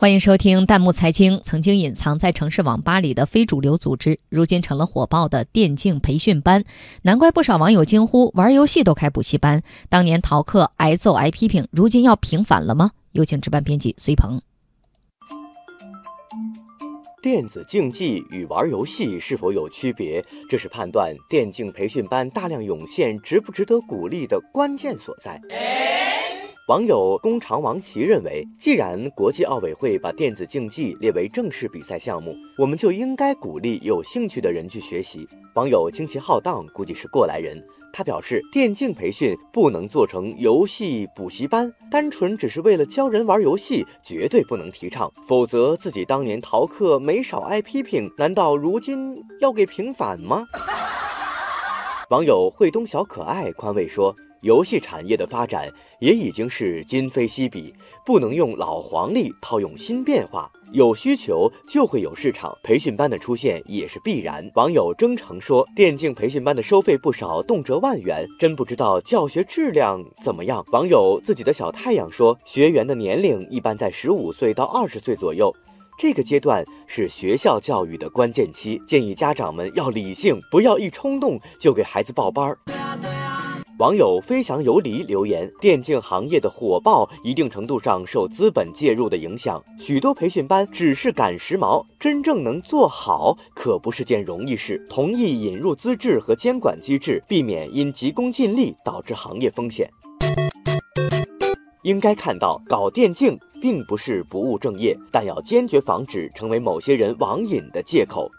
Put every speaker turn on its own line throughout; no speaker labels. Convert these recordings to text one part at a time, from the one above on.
欢迎收听弹幕财经。曾经隐藏在城市网吧里的非主流组织，如今成了火爆的电竞培训班。难怪不少网友惊呼：玩游戏都开补习班？当年逃课挨揍挨批评，如今要平反了吗？有请值班编辑隋鹏。
电子竞技与玩游戏是否有区别？这是判断电竞培训班大量涌现值不值得鼓励的关键所在。网友工长王琦认为，既然国际奥委会把电子竞技列为正式比赛项目，我们就应该鼓励有兴趣的人去学习。网友惊奇浩荡估计是过来人，他表示，电竞培训不能做成游戏补习班，单纯只是为了教人玩游戏，绝对不能提倡。否则，自己当年逃课没少挨批评，难道如今要给平反吗？网友惠东小可爱宽慰说。游戏产业的发展也已经是今非昔比，不能用老黄历套用新变化。有需求就会有市场，培训班的出现也是必然。网友征程说，电竞培训班的收费不少，动辄万元，真不知道教学质量怎么样。网友自己的小太阳说，学员的年龄一般在十五岁到二十岁左右，这个阶段是学校教育的关键期，建议家长们要理性，不要一冲动就给孩子报班儿。网友飞翔游离留言：电竞行业的火爆，一定程度上受资本介入的影响。许多培训班只是赶时髦，真正能做好可不是件容易事。同意引入资质和监管机制，避免因急功近利导致行业风险。应该看到，搞电竞并不是不务正业，但要坚决防止成为某些人网瘾的借口。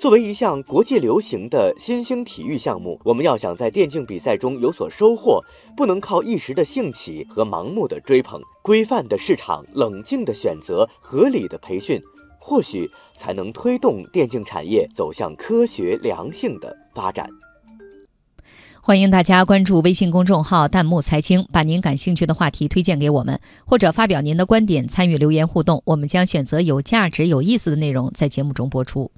作为一项国际流行的新兴体育项目，我们要想在电竞比赛中有所收获，不能靠一时的兴起和盲目的追捧。规范的市场、冷静的选择、合理的培训，或许才能推动电竞产业走向科学良性的发展。
欢迎大家关注微信公众号“弹幕财经”，把您感兴趣的话题推荐给我们，或者发表您的观点，参与留言互动，我们将选择有价值、有意思的内容在节目中播出。